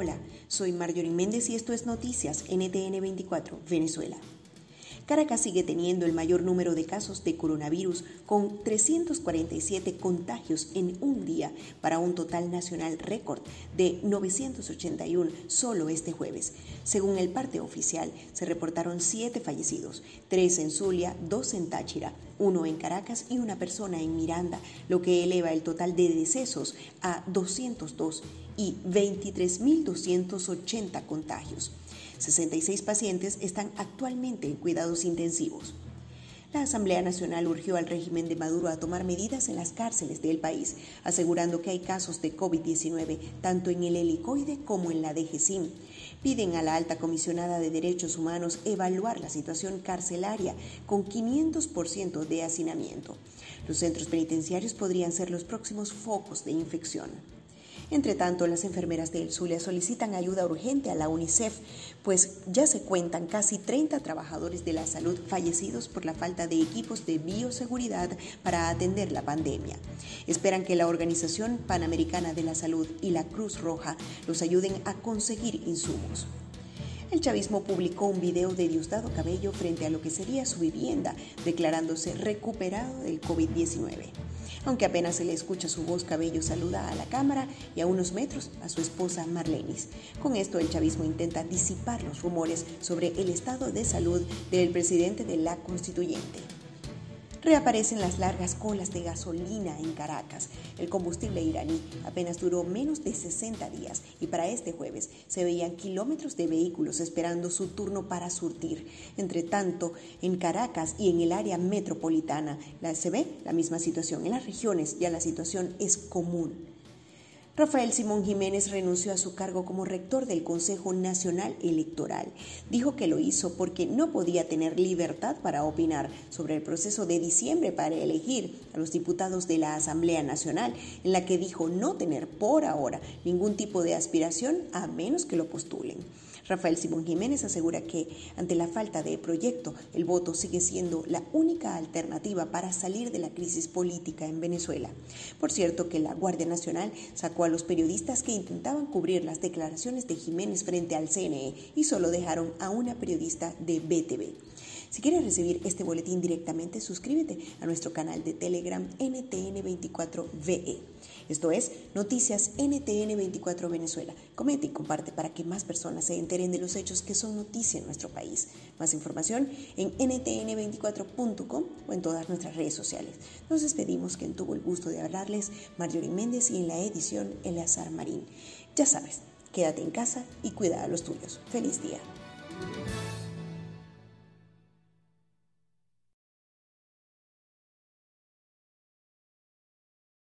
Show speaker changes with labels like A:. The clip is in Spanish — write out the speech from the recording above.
A: Hola, soy Marjorie Méndez y esto es Noticias NTN 24, Venezuela. Caracas sigue teniendo el mayor número de casos de coronavirus, con 347 contagios en un día, para un total nacional récord de 981 solo este jueves. Según el parte oficial, se reportaron siete fallecidos, tres en Zulia, dos en Táchira, uno en Caracas y una persona en Miranda, lo que eleva el total de decesos a 202 y 23.280 contagios. 66 pacientes están actualmente en cuidados intensivos. La Asamblea Nacional urgió al régimen de Maduro a tomar medidas en las cárceles del país, asegurando que hay casos de COVID-19 tanto en el helicoide como en la DGCIM. Piden a la alta comisionada de Derechos Humanos evaluar la situación carcelaria con 500% de hacinamiento. Los centros penitenciarios podrían ser los próximos focos de infección. Entre tanto, las enfermeras de El Zulia solicitan ayuda urgente a la UNICEF, pues ya se cuentan casi 30 trabajadores de la salud fallecidos por la falta de equipos de bioseguridad para atender la pandemia. Esperan que la Organización Panamericana de la Salud y la Cruz Roja los ayuden a conseguir insumos. El chavismo publicó un video de Diosdado Cabello frente a lo que sería su vivienda, declarándose recuperado del COVID-19. Aunque apenas se le escucha su voz, Cabello saluda a la cámara y a unos metros a su esposa Marlenis. Con esto el chavismo intenta disipar los rumores sobre el estado de salud del presidente de la constituyente. Reaparecen las largas colas de gasolina en Caracas. El combustible iraní apenas duró menos de 60 días y para este jueves se veían kilómetros de vehículos esperando su turno para surtir. Entre tanto, en Caracas y en el área metropolitana se ve la misma situación. En las regiones ya la situación es común. Rafael Simón Jiménez renunció a su cargo como rector del Consejo Nacional Electoral. Dijo que lo hizo porque no podía tener libertad para opinar sobre el proceso de diciembre para elegir a los diputados de la Asamblea Nacional, en la que dijo no tener por ahora ningún tipo de aspiración a menos que lo postulen. Rafael Simón Jiménez asegura que, ante la falta de proyecto, el voto sigue siendo la única alternativa para salir de la crisis política en Venezuela. Por cierto, que la Guardia Nacional sacó a los periodistas que intentaban cubrir las declaraciones de Jiménez frente al CNE y solo dejaron a una periodista de BTV. Si quieres recibir este boletín directamente, suscríbete a nuestro canal de Telegram NTN24VE. Esto es Noticias NTN24 Venezuela. Comenta y comparte para que más personas se enteren de los hechos que son noticia en nuestro país. Más información en ntn24.com o en todas nuestras redes sociales. Nos despedimos quien tuvo el gusto de hablarles, Marjorie Méndez y en la edición Eleazar Marín. Ya sabes, quédate en casa y cuida a los tuyos. Feliz día.